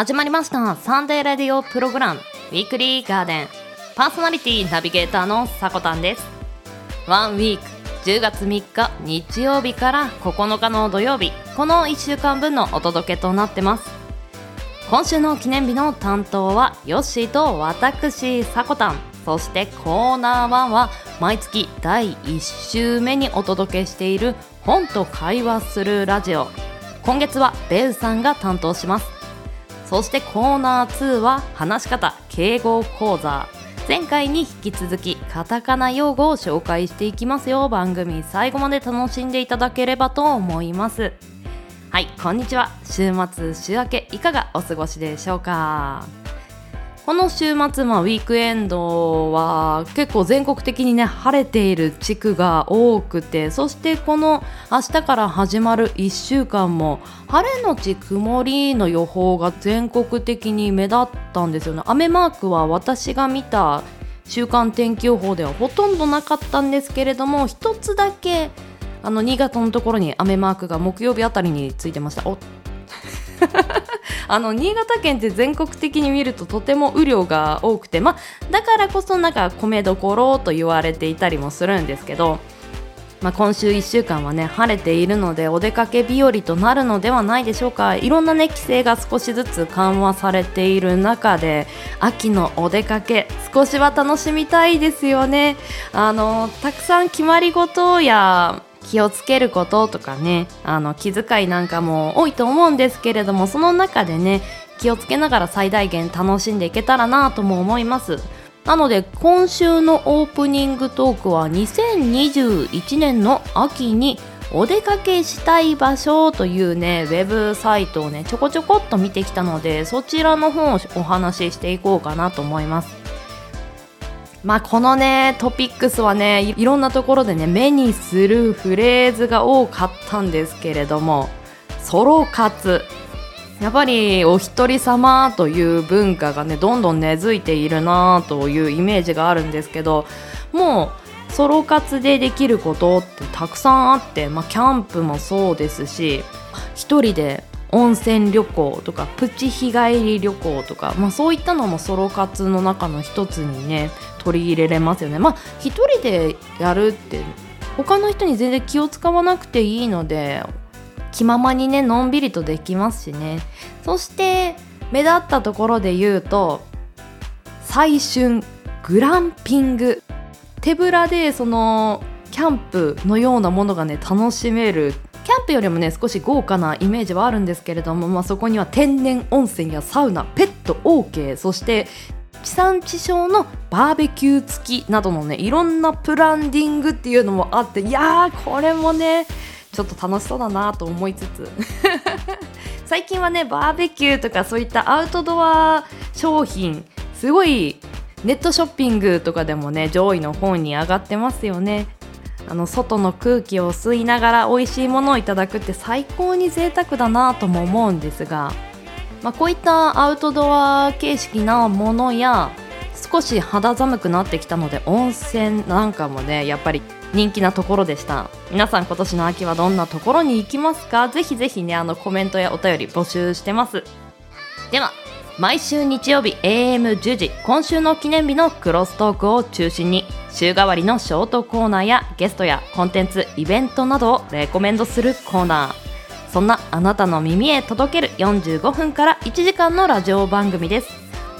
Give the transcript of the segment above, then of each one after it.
始まりました。サンデーレディオプログラム。ウィークリーガーデン。パーソナリティナビゲーターのさこたんです。ワンウィーク。10月3日日曜日から9日の土曜日。この1週間分のお届けとなってます。今週の記念日の担当はヨッシーと私さこたんそしてコーナー1は毎月第1週目にお届けしている本と会話するラジオ。今月はベウさんが担当します。そしてコーナー2は話し方敬語講座。前回に引き続きカタカナ用語を紹介していきますよ。番組最後まで楽しんでいただければと思います。はいこんにちは。週末週明けいかがお過ごしでしょうか？この週末、まあ、ウィークエンドは結構全国的にね晴れている地区が多くてそしてこの明日から始まる1週間も晴れのち曇りの予報が全国的に目立ったんですよね。雨マークは私が見た週間天気予報ではほとんどなかったんですけれども一つだけあの新潟のところに雨マークが木曜日あたりについてました。あの新潟県って全国的に見るととても雨量が多くて、ま、だからこそなんか米どころと言われていたりもするんですけど、ま、今週1週間はね晴れているのでお出かけ日和となるのではないでしょうか。いろんなね規制が少しずつ緩和されている中で秋のお出かけ少しは楽しみたいですよね。あのたくさん決まり事や気をつけることとかねあの気遣いなんかも多いと思うんですけれどもその中でね気をつけながら最大限楽しんでいけたらなとも思います。なので今週のオープニングトークは2021年の秋にお出かけしたい場所というねウェブサイトをねちょこちょこっと見てきたのでそちらの方をお話ししていこうかなと思います。まあこのねトピックスはねいろんなところでね目にするフレーズが多かったんですけれどもソロ活やっぱりお一人様という文化がねどんどん根付いているなというイメージがあるんですけどもうソロ活でできることってたくさんあって、まあ、キャンプもそうですし一人で温泉旅行とかプチ日帰り旅行とか、まあ、そういったのもソロ活の中の一つにね取り入れれますよね。まあ一人でやるって他の人に全然気を使わなくていいので気ままにねのんびりとできますしね。そして目立ったところで言うと最春グランピング。手ぶらでそのキャンプのようなものがね楽しめる。キャンプよりもね少し豪華なイメージはあるんですけれども、まあ、そこには天然温泉やサウナペット OK そして地産地消のバーベキュー付きなどのねいろんなプランディングっていうのもあっていやーこれもねちょっと楽しそうだなと思いつつ。最近はねバーベキューとかそういったアウトドア商品すごいネットショッピングとかでもね上位の方に上がってますよね。あの外の空気を吸いながら美味しいものをいただくって最高に贅沢だなとも思うんですがまあ、こういったアウトドア形式なものや少し肌寒くなってきたので温泉なんかもねやっぱり人気なところでした。皆さん今年の秋はどんなところに行きますか？ぜひぜひねあのコメントやお便り募集してます。では毎週日曜日 AM10 時今週の記念日のクロストークを中心に週替わりのショートコーナーやゲストやコンテンツイベントなどをレコメンドするコーナー。そんなあなたの耳へ届ける45分から1時間のラジオ番組です。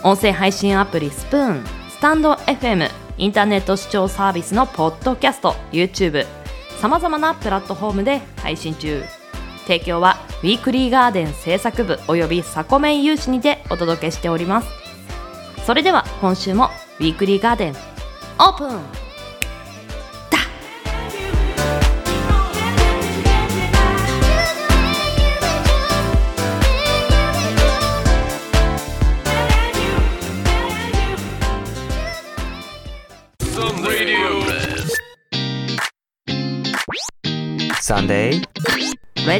音声配信アプリスプーンスタンド FM インターネット視聴サービスのポッドキャスト YouTube さまざまなプラットフォームで配信中。提供はウィークリーガーデン制作部およびサコメン有志にてお届けしております。それでは今週もウィークリーガーデンオープン。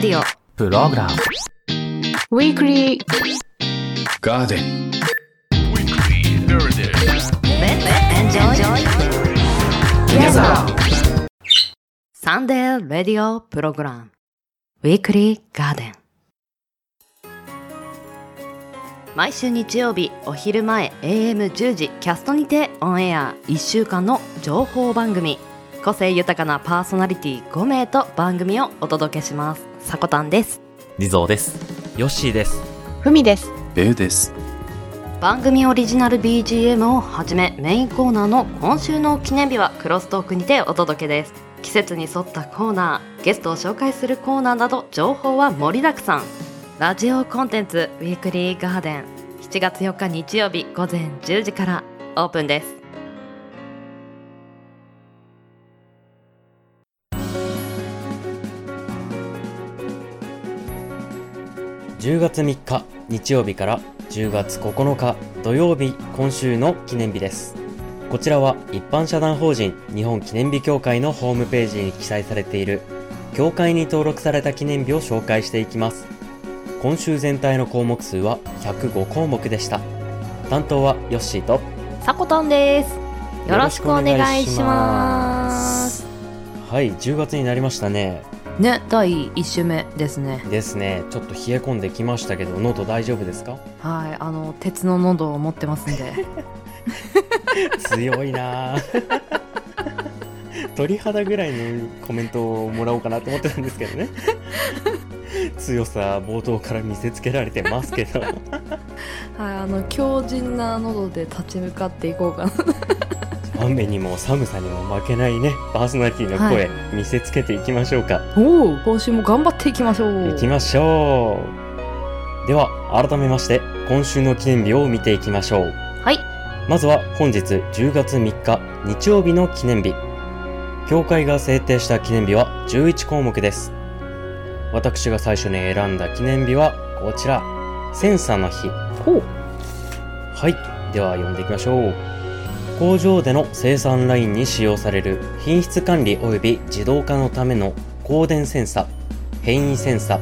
ディオプログラムウィークリーガーデンサンデーレディオ。プログラム。ウィークリーガーデン毎週日曜日お昼前 AM10 時キャストにてオンエア。1週間の情報番組。個性豊かなパーソナリティ5名と番組をお届けしますさこたんですリゾーです。ヨッシーです。ふみです。ベウです。番組オリジナル BGM をはじめメインコーナーの今週の記念日はクロストークにてお届けです季節に沿ったコーナーゲストを紹介するコーナーなど情報は盛りだくさんラジオコンテンツウィークリーガーデン7月4日日曜日午前10時からオープンです10月3日日曜日から10月9日土曜日今週の記念日です。こちらは一般社団法人日本記念日協会のホームページに記載されている協会に登録された記念日を紹介していきます。今週全体の項目数は105項目でした。担当はヨッシーとさこたんですよろしくお願いしますはい、10月になりましたね。ね第1週目ですね。ですね、ちょっと冷え込んできましたけど、喉大丈夫ですか？はいあの鉄の喉を持ってますんで。強いなぁ。鳥肌ぐらいのコメントをもらおうかなと思ってたんですけどね。強さ冒頭から見せつけられてますけど。はい、あの強靭な喉で立ち向かっていこうかな。雨にも寒さにも負けないねパーソナリティの声、はい見せつけていきましょうかおお、今週も頑張っていきましょう。いきましょうでは改めまして今週の記念日を見ていきましょうはい、まずは本日10月3日日曜日の記念日。協会が制定した記念日は11項目です。私が最初に選んだ記念日はこちら。センサーの日。ほう。はい。では読んでいきましょう。工場での生産ラインに使用される品質管理及び自動化のための光電センサ、変異センサ、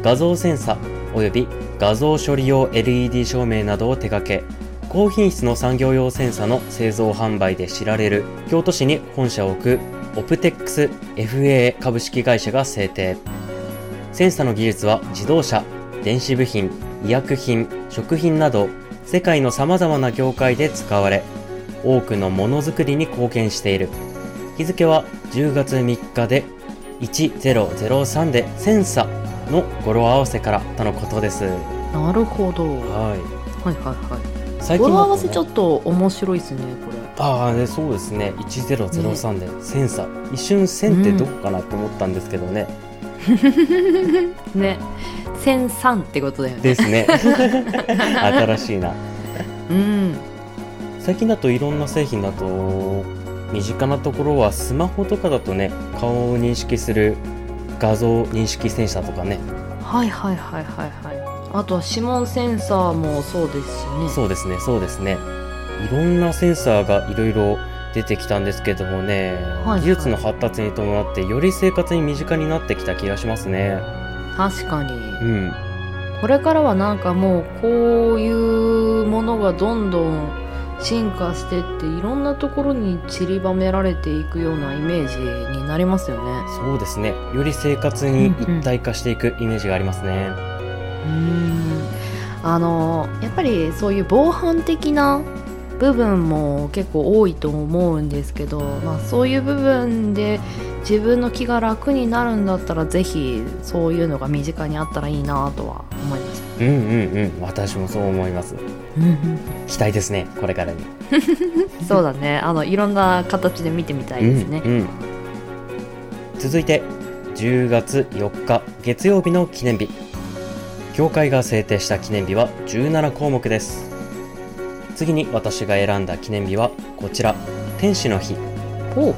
画像センサ及び画像処理用 LED 照明などを手掛け、高品質の産業用センサの製造販売で知られる京都市に本社を置くオプテックス FA 株式会社が制定。センサの技術は自動車、電子部品、医薬品、食品など世界の様々な業界で使われ、多くのものづくりに貢献している。日付は10月3日で1003でセンサの語呂合わせからとのことです。なるほど。ははい。はいはい。最語呂合わせちょっと面白いですね、これ。ああ、ね、そうですね。1003で、センサ。一瞬線ってどこかなと思ったんですけどね。ね、千三ってことだよね。ですね。新しいな。うん。最近だといろんな製品だと、身近なところはスマホとかだとね、顔を認識する画像認識センサーとかね。はいはいはいはいはい。あとは指紋センサーもそうですしね。そうですね、そうですね。いろんなセンサーがいろいろ出てきたんですけどもね、はい技術の発達に伴ってより生活に身近になってきた気がしますね。確かに。うん。これからはなんかもうこういうものがどんどん進化してっていろんなところに散りばめられていくようなイメージになりますよね。そうですね。より生活に一体化していくイメージがありますね。うーんあのやっぱりそういう防犯的な部分も結構多いと思うんですけど、まあ、そういう部分で自分の気が楽になるんだったらぜひそういうのが身近にあったらいいなとは思いました。うんうんうん。私もそう思います。期待ですね。これからに。そうだねあのいろんな形で見てみたいですね。うんうん続いて10月4日月曜日の記念日協会が制定した記念日は17項目です次に私が選んだ記念日はこちら天使の日お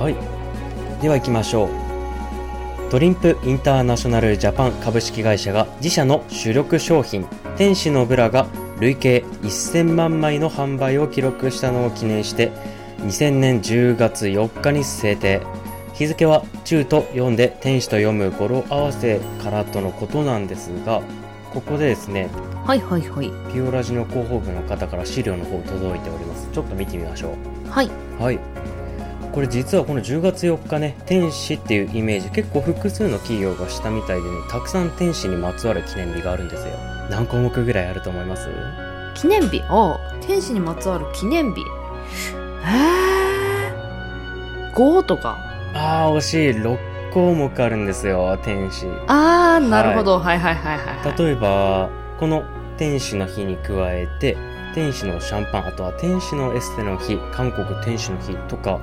はいでは行きましょうトリンプインターナショナルジャパン株式会社が自社の主力商品天使のブラが累計1000万枚の販売を記録したのを記念して2000年10月4日に制定。日付は中と読んで天使と読む語呂合わせからとのことなんですがここでですねはいはいはい。ピオラジの広報部の方から資料の方届いております。ちょっと見てみましょう。はい。はい。これ実はこの10月4日ね、天使っていうイメージ、結構複数の企業がしたみたいでね、たくさん天使にまつわる記念日があるんですよ。何項目ぐらいあると思います？記念日？あ天使にまつわる記念日。えー、5とか。あー惜しい。6項目あるんですよ天使。あーなるほど、はい、はいはいはいはい。例えばこの天使の日に加えて天使のシャンパンあとは天使のエステの日韓国天使の日とか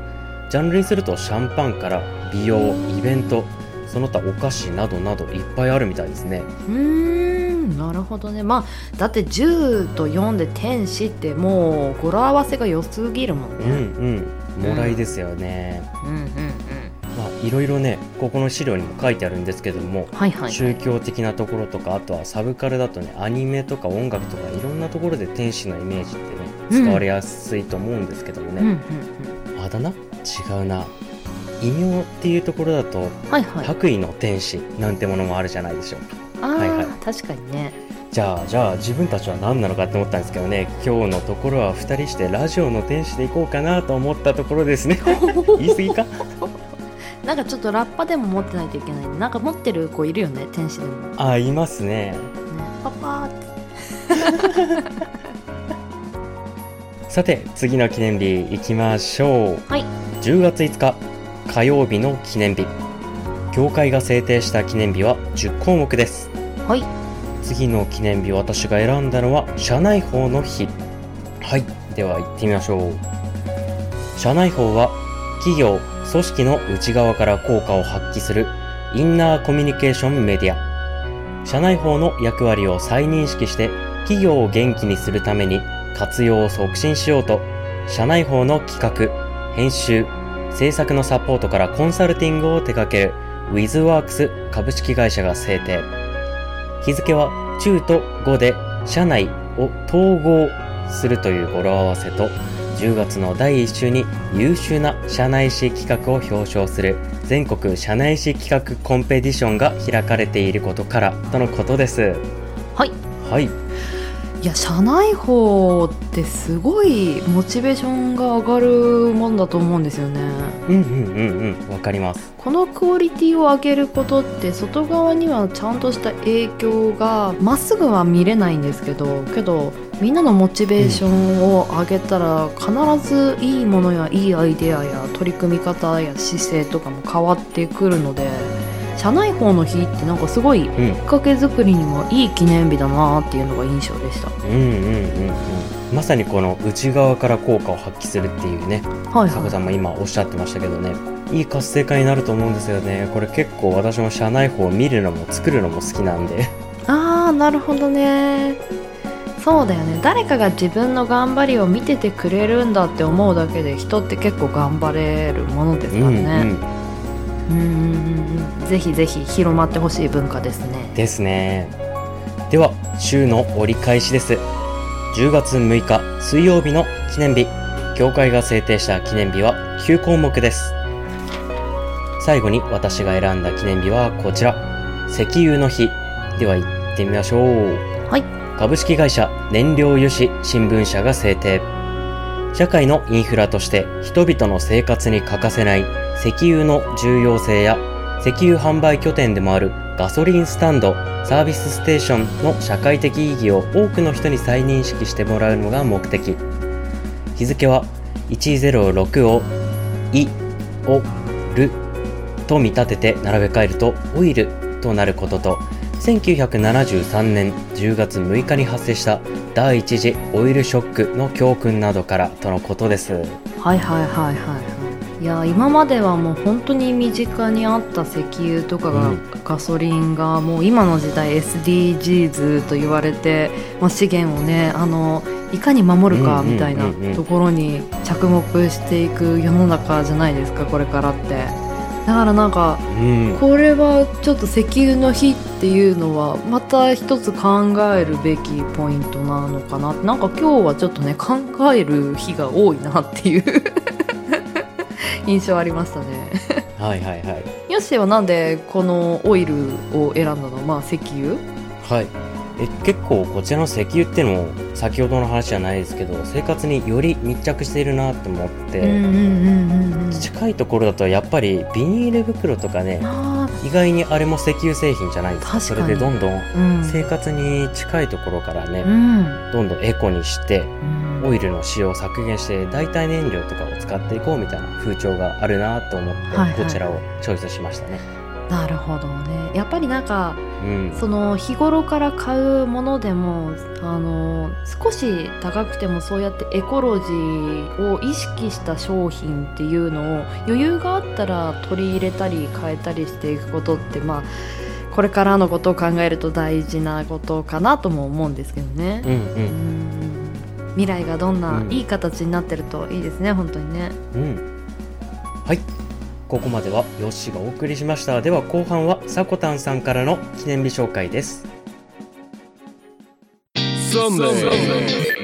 ジャンルにするとシャンパンから美容イベントその他お菓子などなどいっぱいあるみたいですね。うーんなるほどね。まあだって10と4で天使ってもう語呂合わせが良すぎるもんうんねうん。もらいですよね、うんうんうん。まあいろいろねここの資料にも書いてあるんですけどもはいはい。宗教的なところとかあとはサブカルだとねアニメとか音楽とかいろんなところで天使のイメージってねうん。使われやすいと思うんですけどもね、うんうん。あだ名？違うな。異名っていうところだとうんはいはい。白衣の天使なんてものもあるじゃないでしょうか。はいはい。確かにね。じゃあじゃあ自分たちは何なのかって思ったんですけどね。今日のところは2人してラジオの天使でいこうかなと思ったところですね。言い過ぎか？なんかちょっとラッパでも持ってないといけない。なんか持ってる子いるよね天使でも。ねあいますね。パパーって。さて次の記念日いきましょう。はい10月5日火曜日の記念日。教会が制定した記念日は10項目です。はい。次の記念日私が選んだのは社内法の日。はい。では行ってみましょう。社内法は企業組織の内側から効果を発揮するインナーコミュニケーションメディア。社内法の役割を再認識して企業を元気にするために活用を促進しようと社内法の企画編集制作のサポートからコンサルティングを手掛ける WithWorks 株式会社が制定。日付は中と5で社内を統合するという語呂合わせと10月の第1週に優秀な社内史企画を表彰する全国社内史企画コンペティションが開かれていることからとのことです。はい。はいいや社内法ってすごいモチベーションが上がるもんだと思うんですよね。うんうんうんうんわかります。このクオリティを上げることって外側にはちゃんとした影響がまっすぐは見れないんですけどけどみんなのモチベーションを上げたら必ずいいものやいいアイデアや取り組み方や姿勢とかも変わってくるので社内法の日ってなんかすごいうん。きっかけ作りにもいい記念日だなっていうのが印象でした。うんうんうんうん。まさにこの内側から効果を発揮するっていうね。はい佐古さんも今おっしゃってましたけどね。いい活性化になると思うんですよね。これ結構私も社内法を見るのも作るのも好きなんで。ああなるほどね。そうだよね。誰かが自分の頑張りを見ててくれるんだって思うだけで人って結構頑張れるものですからね。うんうんうん。うんぜひぜひ広まってほしい文化ですね。ですね。では週の折り返しです。10月6日水曜日の記念日。協会が制定した記念日は9項目です。最後に私が選んだ記念日はこちら。石油の日。では行ってみましょう。はい。株式会社燃料油脂新聞社が制定。社会のインフラとして人々の生活に欠かせない石油の重要性や石油販売拠点でもあるガソリンスタンドサービスステーションの社会的意義を多くの人に再認識してもらうのが目的。日付は106を「い」「お」「る」と見立てて並べ替えるとオイルとなることと1973年10月6日に発生した第一次オイルショックの教訓などからとのことです。はいはいはいはい。いいや今まではもう本当に身近にあった石油とかが、うん。ガソリンがもう今の時代 SDGs と言われて、まあ、資源をねあのいかに守るかみたいなところに着目していく世の中じゃないですかこれからって。だからなんかうん。これはちょっと石油の日っていうのはまた一つ考えるべきポイントなのかな。なんか今日はちょっとね考える日が多いなっていう印象ありましたね。はいはいはい。ヨッシーはなんでこのオイルを選んだの？まあ石油？はい。え結構こちらの石油ってのも先ほどの話じゃないですけど生活により密着しているなと思って、うんうんうんうんうん近いところだとやっぱりビニール袋とかねあ意外にあれも石油製品じゃないですか。それでどんどん。生活に近いところからね、うん。どんどんエコにしてうんオイルの使用を削減して代替燃料とかを使っていこうみたいな風潮があるなと思って、はいはい。こちらをチョイスしましたね。なるほどね。やっぱりなんかうん、その日頃から買うものでもあの少し高くてもそうやってエコロジーを意識した商品っていうのを余裕があったら取り入れたり変えたりしていくことってまあこれからのことを考えると大事なことかなとも思うんですけどね。う。んううんん未来がどんなうんいい形になってるといいですね、本当にね。うんはいここまではヨッシーがお送りしましたでは後半はさこたんさんからの記念日紹介です Sunday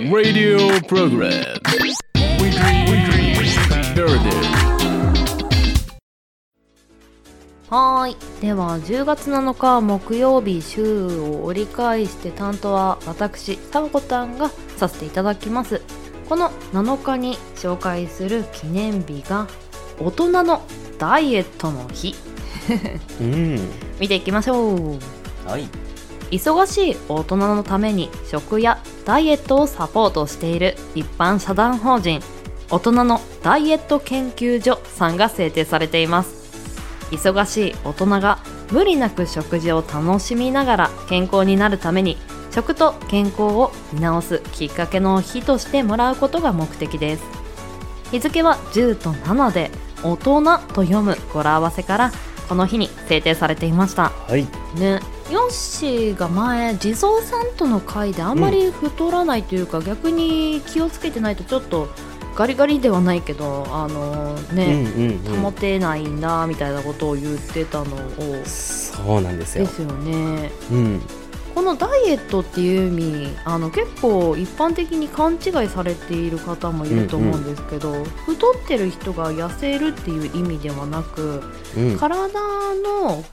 Radio Program. Weekly Garden. はーい。では10月7日木曜日週を折り返して担当は私さこたんがさせていただきます。この7日に紹介する記念日が大人のダイエットの日。うん。見ていきましょう。はい。忙しい大人のために食やダイエットをサポートしている一般社団法人大人のダイエット研究所さんが制定されています忙しい大人が無理なく食事を楽しみながら健康になるために食と健康を見直すきっかけの日としてもらうことが目的です。日付は10と7で大人と読む語呂合わせからこの日に制定されていました。はい。ねヨッシーが前地蔵さんとの会であんまり太らないというか、逆に気をつけてないとちょっとガリガリではないけどあのうんね、うんうん。保てないなみたいなことを言ってたのを。そうなんですよ。ですよね。うん。このダイエットっていう意味あの結構一般的に勘違いされている方もいると思うんですけど、太ってる人が痩せるっていう意味ではなくうん。体の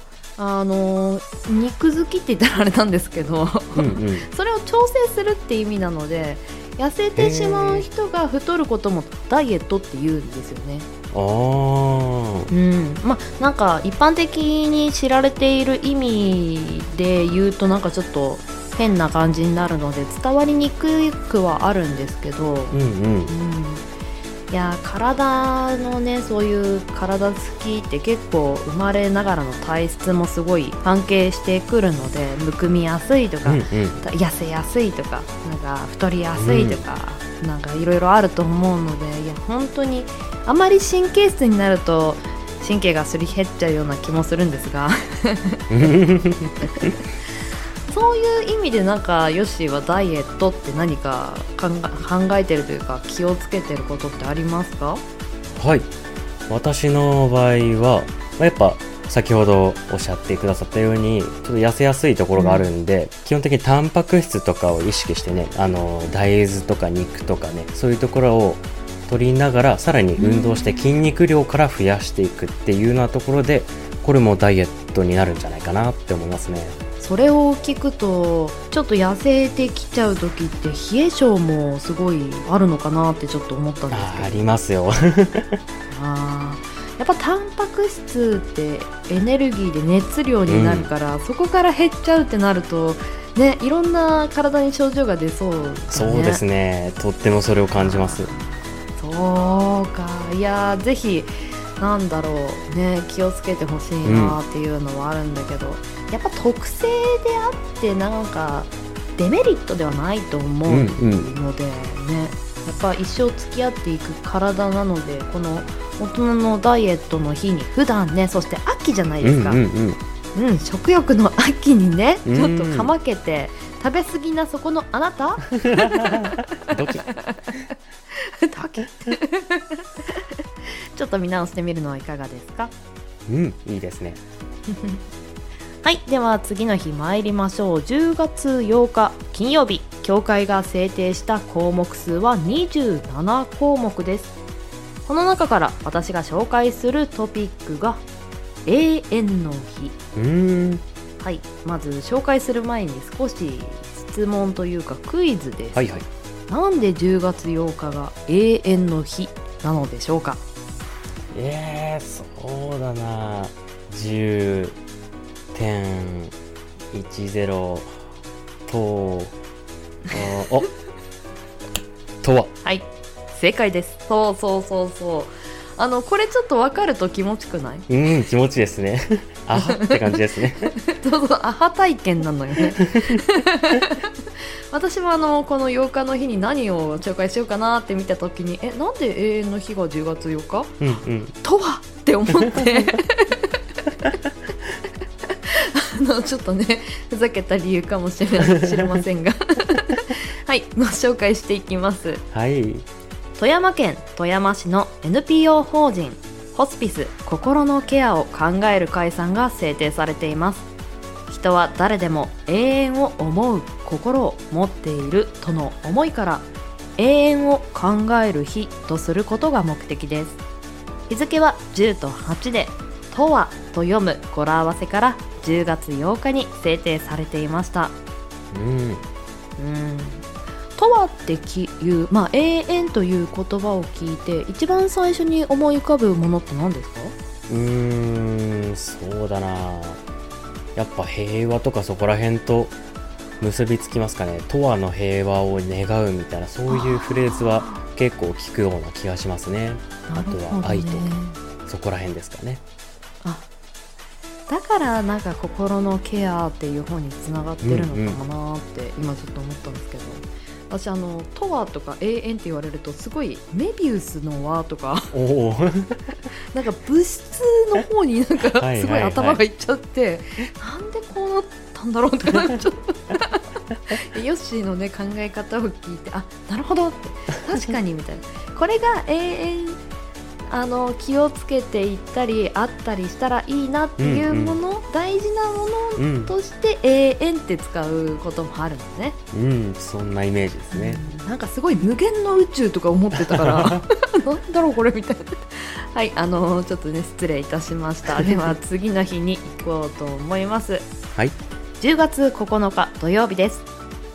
あの肉付きって言ったらあれなんですけどうんうん。それを調整するって意味なので痩せてしまう人が太ることもダイエットって言うんですよね。あー。うん、まあなんか一般的に知られている意味で言うとなんかちょっと変な感じになるので伝わりにくくはあるんですけど、うんうん。うん、いや体のねそういう体つきって結構生まれながらの体質もすごい関係してくるのでむくみやすいとか、うんうん。痩せやすいとかなんか太りやすいとか、なんかいろいろあると思うのでいや本当にあまり神経質になると神経がすり減っちゃうような気もするんですが そういう意味でなんかヨッシーはダイエットって何か考えてるというか気をつけてることってありますか？はい。私の場合はまあやっぱ先ほどおっしゃってくださったようにちょっと痩せやすいところがあるんで、基本的にタンパク質とかを意識してねあの大豆とか肉とかねそういうところを取りながらさらに運動して筋肉量から増やしていくっていうようなところでこれもダイエットになるんじゃないかなって思いますねそれを聞くとちょっと痩せてきちゃう時って冷え性もすごいあるのかなってちょっと思ったんですけど。ありますよ。あーやっぱタンパク質ってエネルギーで熱量になるから、そこから減っちゃうってなるとねいろんな体に症状が出そうだね。そうですね。とってもそれを感じます。そうか。いやーぜひなんだろう。ね気をつけてほしいなっていうのはあるんだけど、やっぱ特性であってなんかデメリットではないと思うのでね、やっぱ一生付き合っていく体なのでこの大人のダイエットの日に普段ねそして秋じゃないですか、うんうんうん。うん、食欲の秋にねうん。ちょっとかまけて食べ過ぎなそこのあなた？ど ちょっと見直してみるのはいかがですか？うんいいですねはいでは次の日参りましょう。10月8日金曜日。協会が制定した項目数は27項目です。この中から私が紹介するトピックが永遠の日。はいまず紹介する前に少し質問というかクイズです、はいはい。なんで10月8日が永遠の日なのでしょうか？えー、そうだな。10 0.10とおお。とは。はい。正解です。そうそうそうそう。あのこれちょっと分かると気持ちくない？うん気持ちいいですね。あはって感じですね。そうそうアハ体験なのよ。ね私もあのこの8日の日に何を紹介しようかなって見た時にえなんで永遠の日が10月8日？うんうん。とはって思って。あのちょっとね ふざけた理由かもしれ知れませんが。はいご紹介していきます。はい。富山県富山市の NPO 法人ホスピス心のケアを考える会さんが制定されています。人は誰でも永遠を思う心を持っているとの思いから永遠を考える日とすることが目的です。日付は10と8で「とは」と読む語呂合わせから10月8日に制定されていました。うん。うんとはってきいう、まあ、永遠という言葉を聞いて一番最初に思い浮かぶものって何ですか？うーん。そうだな。やっぱ平和とかそこら辺と結びつきますかね永遠の平和を願うみたいなそういうフレーズは結構聞くような気がしますね。あとは愛とかそこら辺ですかね。あだからなんか心のケアっていう方につながってるのかもなって今ちょっと思ったんですけど、私あの「とは」とか「永遠」って言われるとすごいメビウスの輪とか。なんか物質の方になんかはいはいすごい頭がいっちゃってなんでこうなったんだろうってなっちゃったヨッシーのね考え方を聞いてあなるほどって。確かにみたいな。これが永遠あの気をつけていったりあったりしたらいいなっていうもの、大事なものうん、として永遠って使うこともあるんですね、うん、そんなイメージですね。うん。なんかすごい無限の宇宙とか思ってたから なんだろうこれみたいな。はいあのちょっとね失礼いたしました。では次の日に行こうと思います。はい。10月9日土曜日です。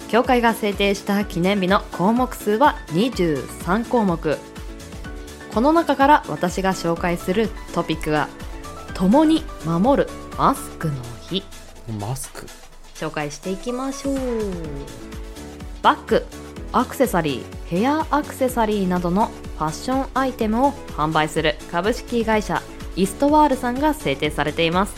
協会が制定した記念日の項目数は23項目この中から私が紹介するトピックは共に守るマスクの日。マスク？紹介していきましょう。バッグアクセサリーヘアアクセサリーなどのファッションアイテムを販売する株式会社イストワールさんが制定されています。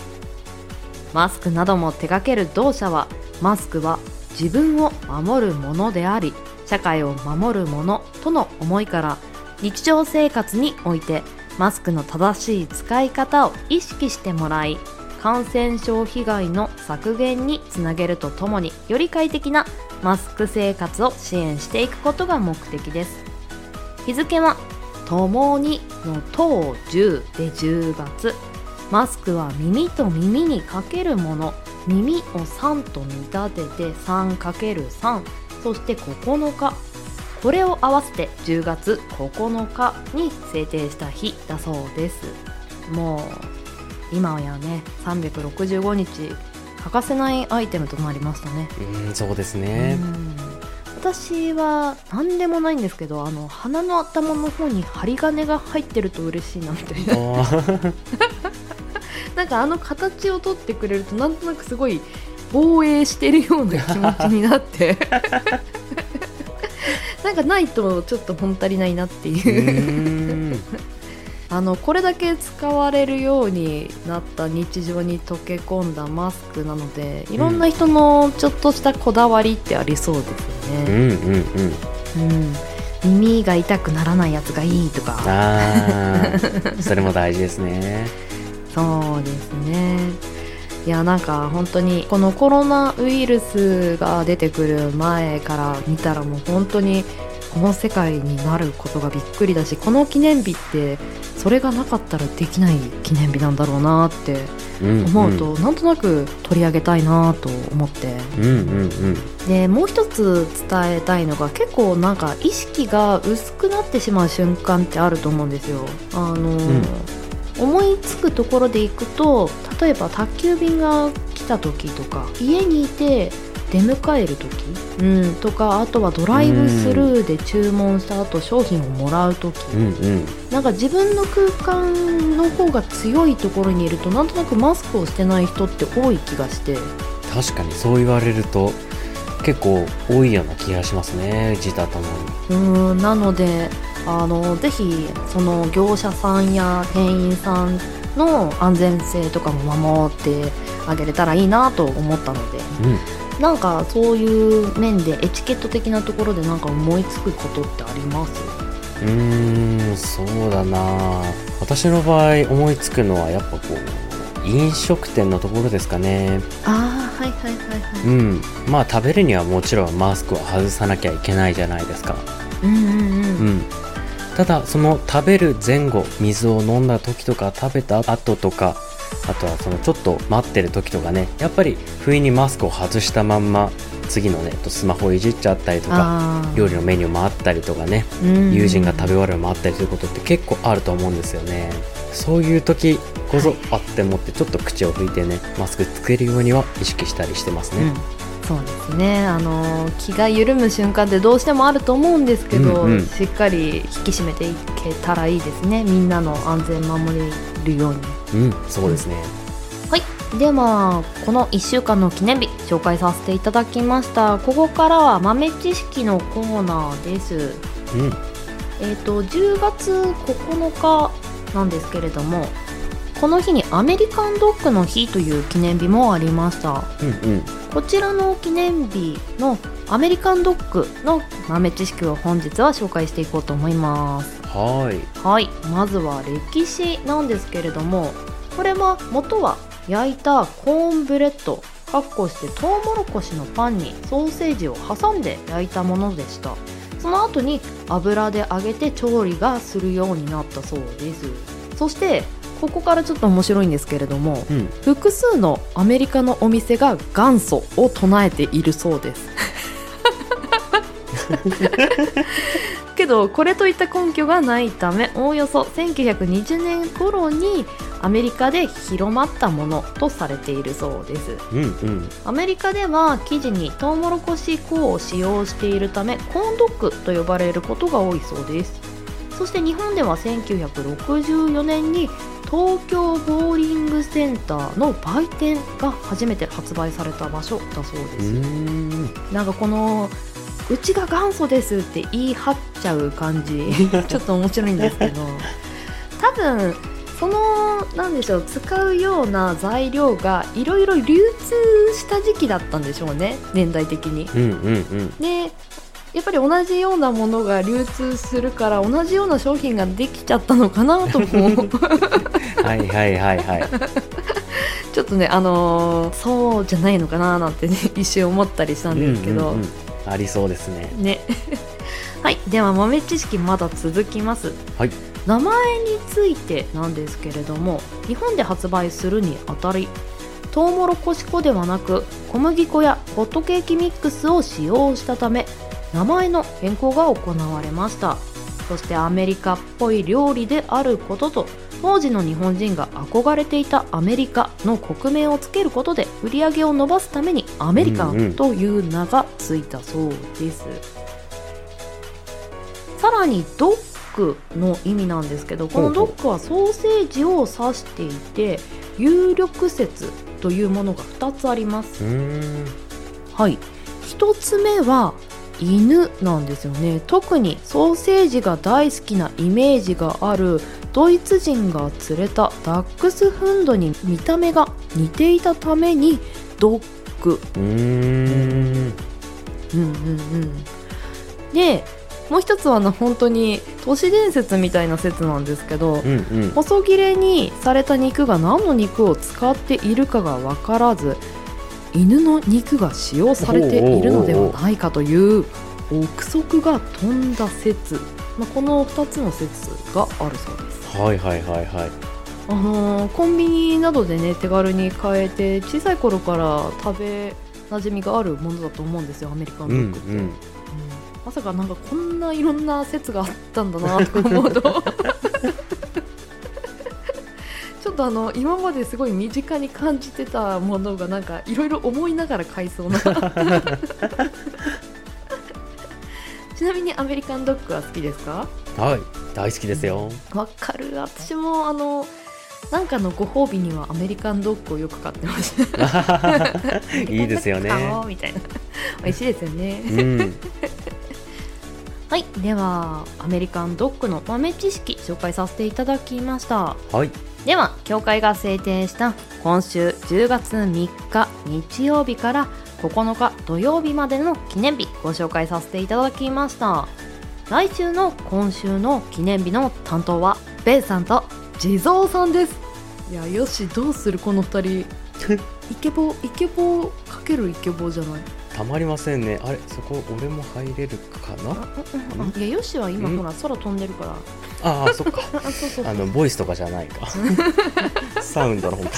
マスクなども手掛ける同社はマスクは自分を守るものであり社会を守るものとの思いから日常生活においてマスクの正しい使い方を意識してもらい感染症被害の削減につなげるとともにより快適なマスク生活を支援していくことが目的です。日付は「ともに」の「と」を10で10月。マスクは耳と耳にかけるもの。耳を3と見立てて 3×3 そして9日これを合わせて10月9日に制定した日だそうです。もう今やね365日欠かせないアイテムとなりましたね。うんそうですね。うん。私は何でもないんですけどあの鼻の頭の方に針金が入ってると嬉しいなみたいな なんかあの形を取ってくれるとなんとなくすごい防衛してるような気持ちになって なんかないとちょっと物足りないなってう。いう あのこれだけ使われるようになった日常に溶け込んだマスクなのでいろんな人のちょっとしたこだわりってありそうですようんね、うんうん。うん。耳が痛くならないやつがいいとか。ああそれも大事ですね。そうですねいやなんか本当にこのコロナウイルスが出てくる前から見たらもう本当にこの世界になることがびっくりだしこの記念日ってそれがなかったらできない記念日なんだろうなってうん思うと、なんとなく取り上げたいなと思って。うんうん。うんでもう一つ伝えたいのが結構なんか意識が薄くなってしまう瞬間ってあると思うんですよ。あの思いつくところでいくと例えば宅急便が来た時とか家にいて出迎える時、うん、とかあとはドライブスルーで注文した後商品をもらう時、うんうん。なんか自分の空間の方が強いところにいるとなんとなくマスクをしてない人って多い気がして。確かにそう言われると結構多いような気がしますね自他ともに。うんなのであのぜひその業者さんや店員さんの安全性とかも守ってあげれたらいいなと思ったのでうん。なんかそういう面でエチケット的なところでなんか思いつくことってあります？うーんそうだな。私の場合思いつくのはやっぱこう飲食店のところですかね。ああはいはいはいはうん。まあ食べるにはもちろんマスクを外さなきゃいけないじゃないですか。いうんうんうん。うんただその食べる前後水を飲んだ時とか食べた後とかあとはそのちょっと待ってる時とかねやっぱり不意にマスクを外したまんま次のねスマホいじっちゃったりとか料理のメニューもあったりとかねうん。友人が食べ終わるのもあったりすることって結構あると思うんですよね。そういう時こそあって思ってちょっと口を拭いてねマスクつけるようには意識したりしてますね、うん、そうですね。あの気が緩む瞬間ってどうしてもあると思うんですけど、うんうん。しっかり引き締めていけたらいいですね。みんなの安全守れるように。うんそうですね。はい。ではこの1週間の記念日紹介させていただきました。ここからは豆知識のコーナーです。うん。えっ、と10月9日なんですけれどもこの日にアメリカンドッグの日という記念日もありました。うんうん。こちらの記念日のアメリカンドッグの豆知識を本日は紹介していこうと思います。はーい。はい。まずは歴史なんですけれどもこれは元は焼いたコーンブレッドかっこしてトウモロコシのパンにソーセージを挟んで焼いたものでした。その後に油で揚げて調理がするようになったそうです。そしてここからちょっと面白いんですけれどもうん。複数のアメリカのお店が元祖を唱えているそうです。けどこれといった根拠がないためおおよそ1920年頃にアメリカで広まったものとされているそうです。うんうん。アメリカでは生地にトウモロコシ粉を使用しているためコーンドッグと呼ばれることが多いそうです。そして日本では1964年に東京ボーリングセンターの売店が初めて発売された場所だそうです、うーん。なんかこのうちが元祖ですって言い張っちゃう感じ。ちょっと面白いんですけど。多分そのなんでしょう使うような材料がいろいろ流通した時期だったんでしょうね。年代的に。うんうんうん。でやっぱり同じようなものが流通するから同じような商品ができちゃったのかなとも はいはいはいはい。ちょっとねあのーそうじゃないのかななんて、ね、一瞬思ったりしたんですけど、うんうんうん。ありそうですね。ね。はいでは豆知識まだ続きます。はい。名前についてなんですけれども日本で発売するにあたりトウモロコシ粉ではなく小麦粉やホットケーキミックスを使用したため名前の変更が行われました。そしてアメリカっぽい料理であることと当時の日本人が憧れていたアメリカの国名をつけることで売り上げを伸ばすためにアメリカうんうんンという名がついたそうです、さらにドッグの意味なんですけどこのドッグはソーセージを指していて有力説というものが2つあります。はい。1つ目は犬なんですよね。特にソーセージが大好きなイメージがあるドイツ人が連れたダックスフンドに見た目が似ていたためにドッグ。うーん。うんうんうん。でもう一つはな本当に都市伝説みたいな説なんですけどうんうん。細切れにされた肉が何の肉を使っているかが分からず犬の肉が使用されているのではないかという憶測が飛んだ説、まあ、この2つの説があるそうです、はいはいはいはい。あのーコンビニなどでね手軽に買えて小さい頃から食べ馴染みがあるものだと思うんですよアメリカンうんドッグって、うん。うん。まさかなんかこんないろんな説があったんだなとか思うとちょっとあの今まですごい身近に感じてたものがなんかいろいろ思いながら買いそうな。ちなみにアメリカンドッグは好きですか？はい大好きですよ。わかる。私もあのなんかのご褒美にはアメリカンドッグをよく買ってました いいですよね。みたいな美味しいですよね。うん。はいではアメリカンドッグの豆知識紹介させていただきました。はいでは協会が制定した今週10月3日日曜日から9日土曜日までの記念日ご紹介させていただきました。来週の今週の記念日の担当はベイさんと地蔵さんです。いやよしどうするこの二人。イケボイケボかけるイケボじゃないたまりませんね。あれそこ俺も入れるかな？いやよしは今うん？ほら空飛んでるから。ああそっか。あのボイスとかじゃないか。サウンドの方。か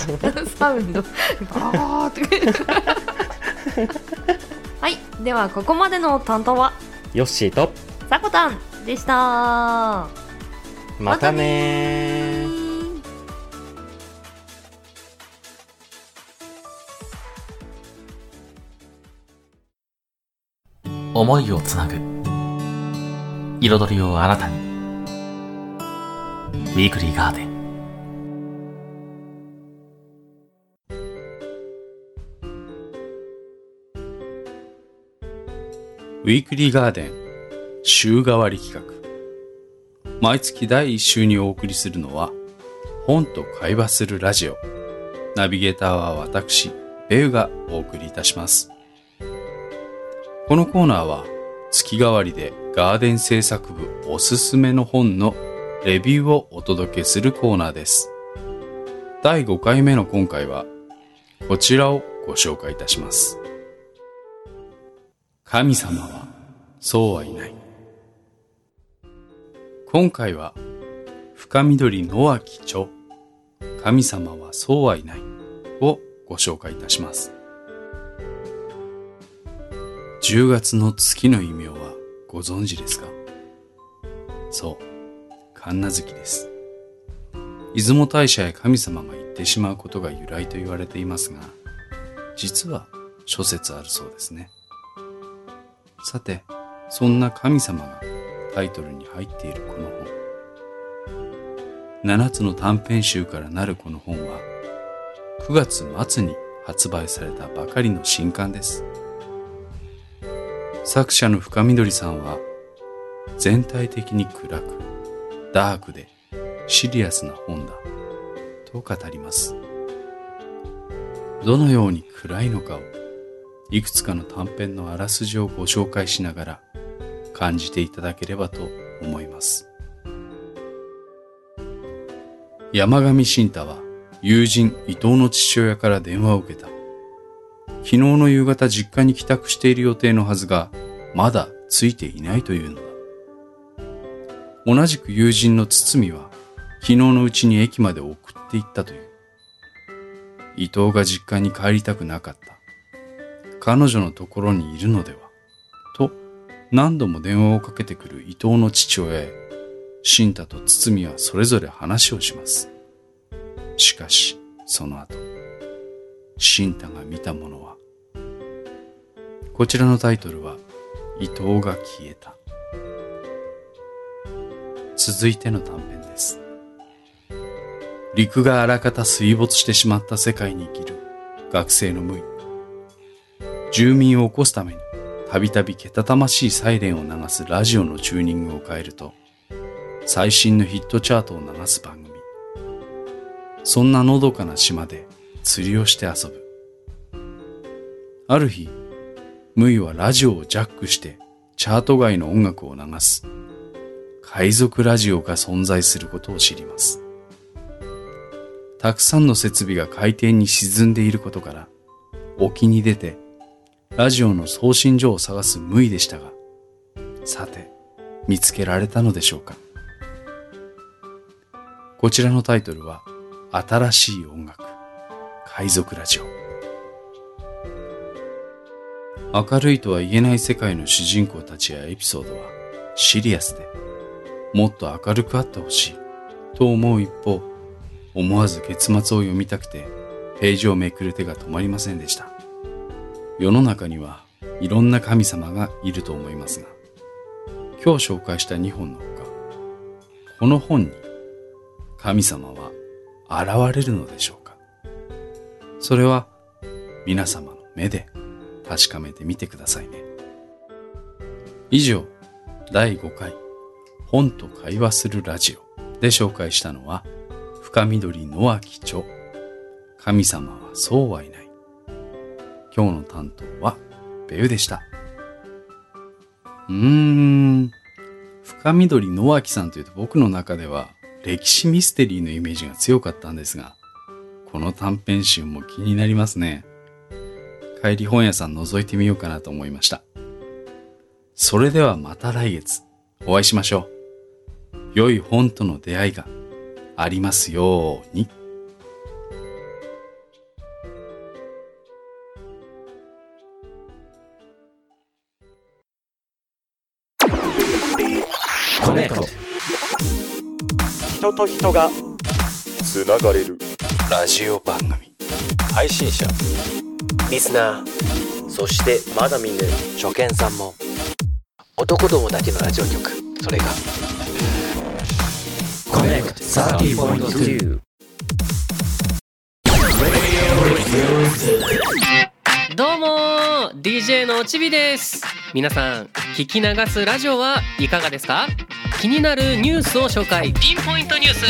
サウンド。バーって。はい。ではここまでの担当は？ヨッシーと。さこたんでした。またね思いをつなぐ彩りをあなたにウィークリーガーデンウィークリーガーデン週替わり企画。毎月第1週にお送りするのは、本と会話するラジオ。ナビゲーターは私、ベウがお送りいたします。このコーナーは、月替わりでガーデン制作部おすすめの本のレビューをお届けするコーナーです。第5回目の今回は、こちらをご紹介いたします。神様はそうはいない。今回は深緑野脇著神様はそうはいないをご紹介いたします。10月の月の異名はご存知ですか？そう、神無月です。出雲大社へ神様が行ってしまうことが由来と言われていますが、実は諸説あるそうですね。さて、そんな神様がタイトルに入っているこの本。7つの短編集からなるこの本は、9月末に発売されたばかりの新刊です。作者の深緑さんは、全体的に暗く、ダークでシリアスな本だ、と語ります。どのように暗いのかをいくつかの短編のあらすじをご紹介しながら感じていただければと思います。山上慎太は友人伊藤の父親から電話を受けた。昨日の夕方実家に帰宅している予定のはずがまだついていないというのだ。同じく友人の堤は昨日のうちに駅まで送って行ったという。伊藤が実家に帰りたくなかった。彼女のところにいるのではと何度も電話をかけてくる伊藤の父親へ新太と堤はそれぞれ話をします。しかしその後新太が見たものはこちらのタイトルは伊藤が消えた。続いての短編です。陸があらかた水没してしまった世界に生きる学生の無意住民を起こすためにたびたびけたたましいサイレンを流すラジオのチューニングを変えると最新のヒットチャートを流す番組。そんなのどかな島で釣りをして遊ぶ。ある日ムイはラジオをジャックしてチャート外の音楽を流す。海賊ラジオが存在することを知ります。たくさんの設備が海底に沈んでいることから沖に出てラジオの送信所を探すムイでしたが、さて、見つけられたのでしょうか？こちらのタイトルは、新しい音楽、海賊ラジオ。明るいとは言えない世界の主人公たちやエピソードはシリアスで、もっと明るくあってほしいと思う一方、思わず結末を読みたくて、ページをめくる手が止まりませんでした。世の中にはいろんな神様がいると思いますが、今日紹介した2本のほか、この本に神様は現れるのでしょうかそれは皆様の目で確かめてみてくださいね。以上、第5回本と会話するラジオで紹介したのは深緑野脇著神様はそうはいない。今日の担当はベウでした。うーん。深緑野脇さんというと僕の中では歴史ミステリーのイメージが強かったんですが、この短編集も気になりますね。帰り本屋さん覗いてみようかなと思いました。それではまた来月お会いしましょう。良い本との出会いがありますように。人と人がつながれるラジオ番組。配信者リスナー。そしてまだ見ぬ初見さんも。男どもだけのラジオ局。それが。コネクト30.2どうもー。DJ のちびです。皆さん聞き流すラジオはいかがですか？気になるニュースを紹介。ピンポイントニュース。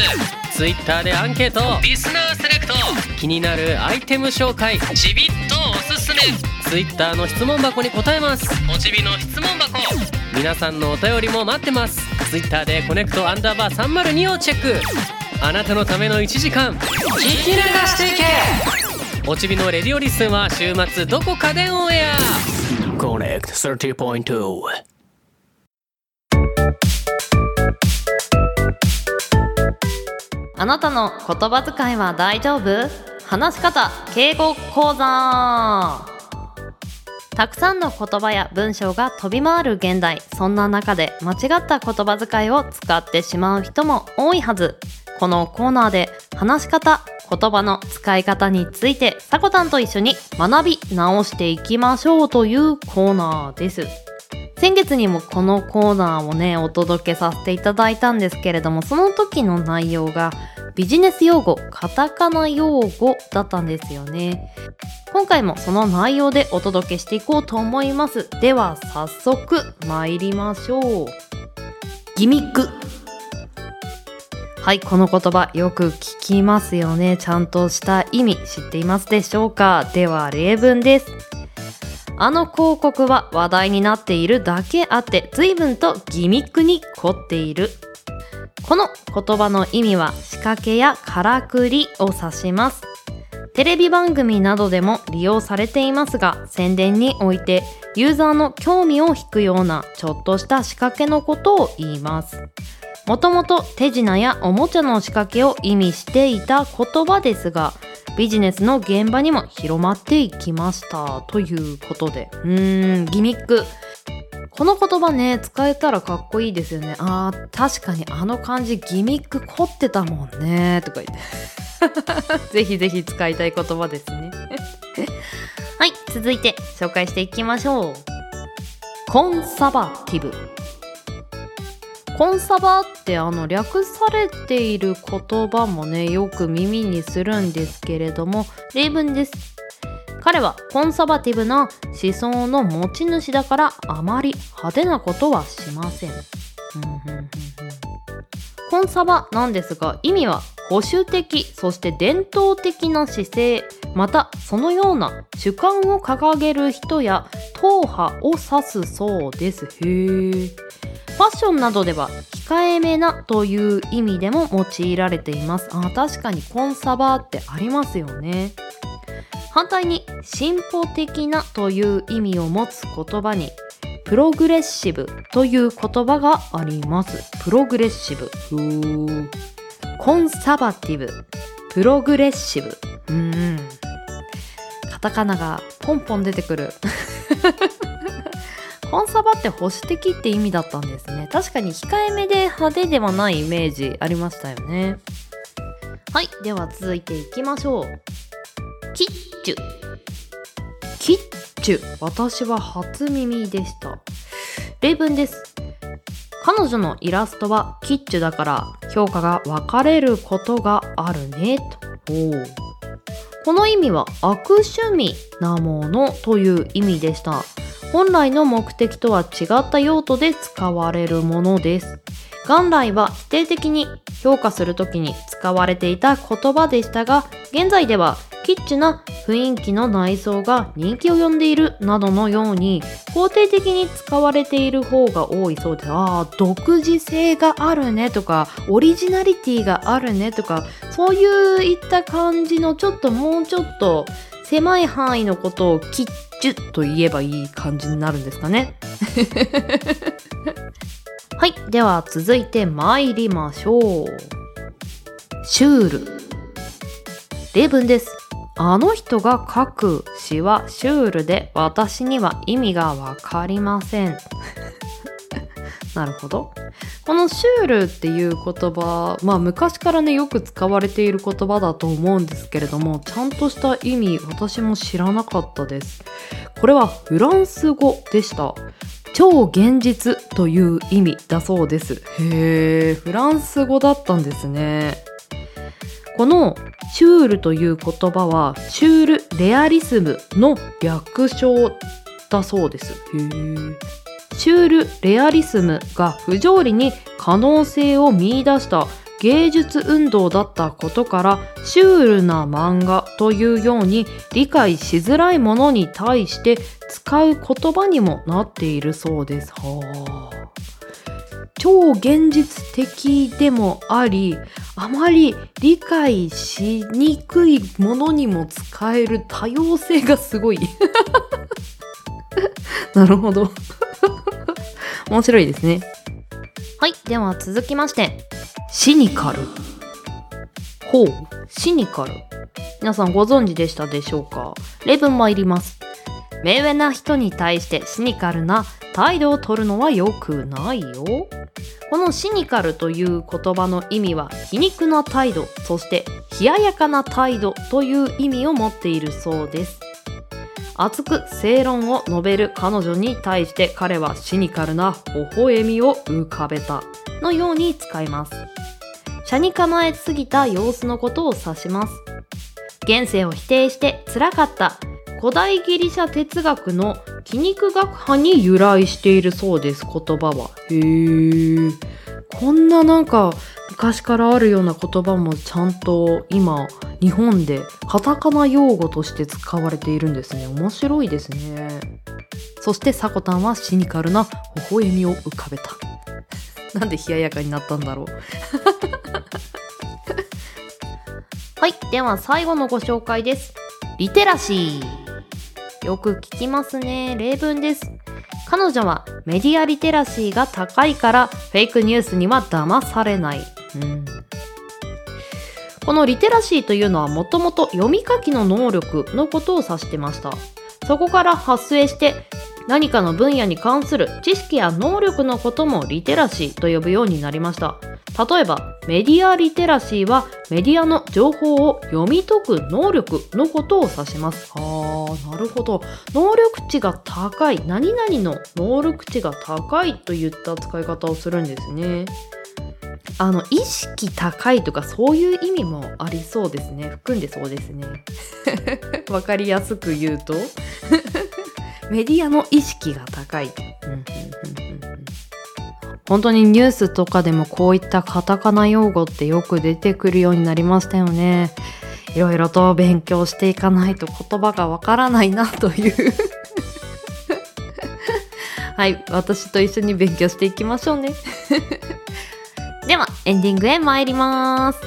Twitter でアンケート。リスナーセレクト気になるアイテム紹介。ちびっとおすすめ。Twitter の質問箱に答えます。おちびの質問箱。皆さんのお便りも待ってます。Twitter でコネクトアンダーバー302をチェック。あなたのための1時間。聞き流していけ。おちびのレディオリスンは週末どこかでオンエア。コネクト30.2あなたの言葉遣いは大丈夫？話し方敬語講座。たくさんの言葉や文章が飛び回る現代。そんな中で間違った言葉遣いを使ってしまう人も多いはず。このコーナーで話し方言葉の使い方についてさこたんと一緒に学び直していきましょうというコーナーです。先月にもこのコーナーをねお届けさせていただいたんですけれどもその時の内容がビジネス用語カタカナ用語だったんですよね。今回もその内容でお届けしていこうと思います。では早速参りましょう。ギミック。はいこの言葉よく聞きますよね。ちゃんとした意味知っていますでしょうか？では例文ですあの広告は話題になっているだけあって随分とギミックに凝っている。この言葉の意味は仕掛けやからくりを指します。テレビ番組などでも利用されていますが宣伝においてユーザーの興味を引くようなちょっとした仕掛けのことを言います。もともと手品やおもちゃの仕掛けを意味していた言葉ですがビジネスの現場にも広まっていきましたということで。うーんギミック。この言葉ね使えたらかっこいいですよね。あー確かにあの感じギミック凝ってたもんねとか言って。ぜひぜひ使いたい言葉ですね。はい続いて紹介していきましょう。コンサバティブ。コンサバってあの略されている言葉もねよく耳にするんですけれども例文です彼はコンサバティブな思想の持ち主だからあまり派手なことはしません。コンサバなんですが意味は保守的そして伝統的な姿勢またそのような主観を掲げる人や党派を指すそうです。へー。ファッションなどでは控えめなという意味でも用いられています。あ確かにコンサバってありますよね。反対に進歩的なという意味を持つ言葉にプログレッシブという言葉があります。プログレッシブ。コンサバティブプログレッシブ。うんカタカナがポンポン出てくる。コンサバって保守的って意味だったんですね。確かに控えめで派手ではないイメージありましたよね。はいでは続いていきましょう。キッチュ。キッチュ。私は初耳でした。例文です。彼女のイラストはキッチュだから評価が分かれることがあるね。と。この意味は悪趣味なものという意味でした。本来の目的とは違った用途で使われるものです。元来は否定的に評価するときに使われていた言葉でしたが現在ではキッチな雰囲気の内装が人気を呼んでいるなどのように肯定的に使われている方が多いそうでああ独自性があるねとかオリジナリティがあるねとかそういういった感じのちょっともうちょっと狭い範囲のことをキッチュと言えばいい感じになるんですかね。はいでは続いて参りましょう。シュール。例文です。あの人が書く詩はシュールで私には意味がわかりません。なるほど。このシュールっていう言葉まあ昔からねよく使われている言葉だと思うんですけれどもちゃんとした意味私も知らなかったです。これはフランス語でした。超現実という意味だそうです。へえフランス語だったんですね。このシュールという言葉はシュールレアリスムの略称だそうです。へえシュールレアリスムが不条理に可能性を見出した芸術運動だったことからシュールな漫画というように理解しづらいものに対して使う言葉にもなっているそうです。は。あ超現実的でもありあまり理解しにくいものにも使える多様性がすごい。なるほど。面白いですね。はいでは続きまして。シニカル。ほうシニカル。皆さんご存知でしたでしょうか？例文参ります。目上な人に対してシニカルな態度を取るのは良くないよ。このシニカルという言葉の意味は皮肉な態度そして冷ややかな態度という意味を持っているそうです。熱く正論を述べる彼女に対して彼はシニカルな微笑みを浮かべたのように使います。車に構えすぎた様子のことを指します。現世を否定して辛かった古代ギリシャ哲学の気肉学派に由来しているそうです。言葉は。へえこんななんか昔からあるような言葉もちゃんと今日本でカタカナ用語として使われているんですね。面白いですね。そしてサコタンはシニカルな微笑みを浮かべた。なんで冷ややかになったんだろう。はいでは最後のご紹介です。リテラシー。よく聞きますね。例文です。彼女はメディアリテラシーが高いからフェイクニュースには騙されない、うん、このリテラシーというのはもともと読み書きの能力のことを指してました。そこから発生して何かの分野に関する知識や能力のこともリテラシーと呼ぶようになりました。例えばメディアリテラシーはメディアの情報を読み解く能力のことを指します。あーなるほど。能力値が高い何々の能力値が高いといった使い方をするんですね。あの意識高いとかそういう意味もありそうですね。含んでそうですね。わかりやすく言うと。メディアの意識が高い、うんうんうんうん。本当にニュースとかでもこういったカタカナ用語ってよく出てくるようになりましたよね。いろいろと勉強していかないと言葉がわからないなという。はい、私と一緒に勉強していきましょうね。では、エンディングへ参ります。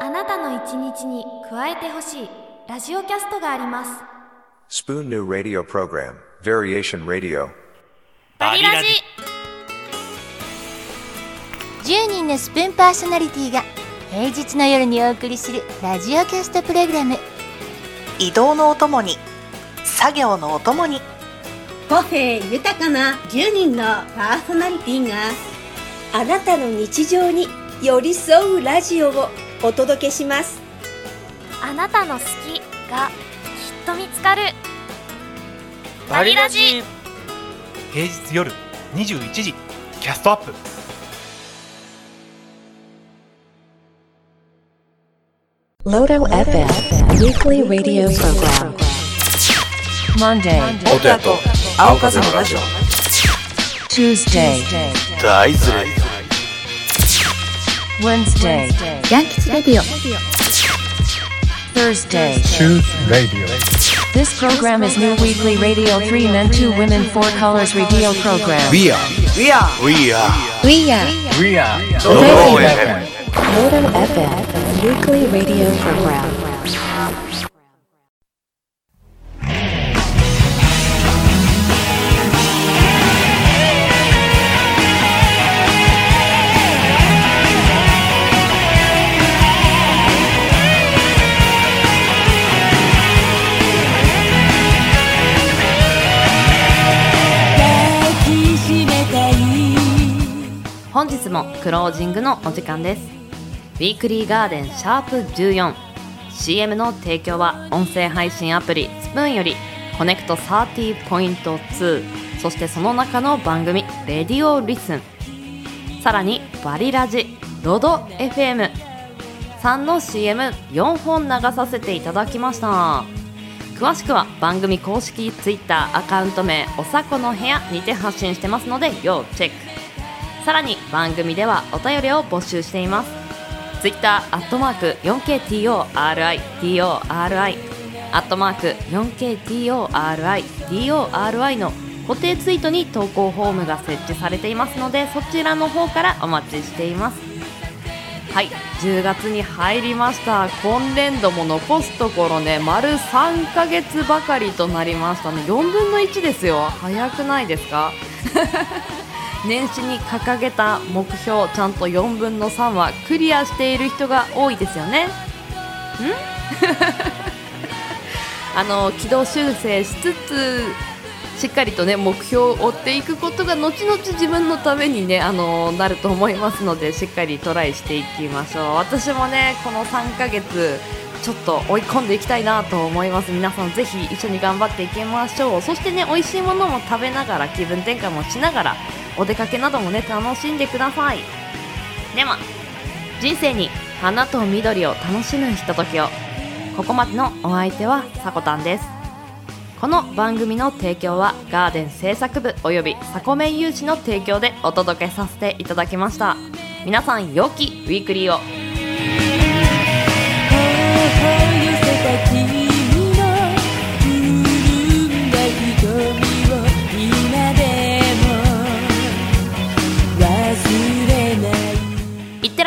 あなたの一日に加えてほしいラジオキャストがあります Spoon New Radio Program, Variation Radio. バリラジ10人のスプーンパーソナリティが平日の夜にお送りするラジオキャストプログラム移動のお供に作業のお供に。個性豊かな10人のパーソナリティがあなたの日常に寄り添うラジオをお届けします。あなたの好きがきっと見つかる。バリラジ。平日夜21時キャストアップ。Lodo FM Weekly Radio Program Monday オトヤと青風のラジオ Tuesday 大ズレ Wednesday ヤン吉レディオ Thursday Truth Radio This program is new weekly radio 3 men 2 women 4 colors radio program We are We are We are We are We are Lodo FM Lodo FM Weekly Radio Program ロージングのお時間です。ウィークリーガーデンシャープ 14CM の提供は音声配信アプリスプーンよりコネクト30.2そしてその中の番組レディオリスン。さらにバリラジロド FM 3の CM4 本流させていただきました。詳しくは番組公式 Twitter アカウント名おさこの部屋にて発信してますので要チェック。さらに番組ではお便りを募集しています。Twitter アットマーク 4KTORIDORI アットマーク 4KTORIDORI の固定ツイートに投稿フォームが設置されていますのでそちらの方からお待ちしています。はい10月に入りました。今年度も残すところね丸3ヶ月ばかりとなりましたね。4分の1ですよ。早くないですか？年始に掲げた目標ちゃんと4分の3はクリアしている人が多いですよね。ん？あの軌道修正しつつしっかりとね目標を追っていくことが後々自分のためにねあのなると思いますのでしっかりトライしていきましょう。私もねこの3ヶ月ちょっと追い込んでいきたいなと思います。皆さんぜひ一緒に頑張っていきましょう。そしてね美味しいものも食べながら気分転換もしながらお出かけなどもね楽しんでください。では人生に花と緑を楽しむひとときを。ここまでのお相手はさこたんです。この番組の提供はガーデン製作部およびサコメン有志の提供でお届けさせていただきました。皆さん良きウィークリーを。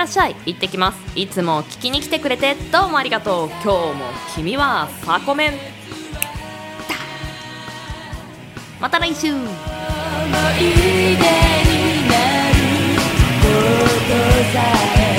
らっしゃい行ってきます。いつも聞きに来てくれてどうもありがとう。今日も君はサコメン。また来週思い出になることさえ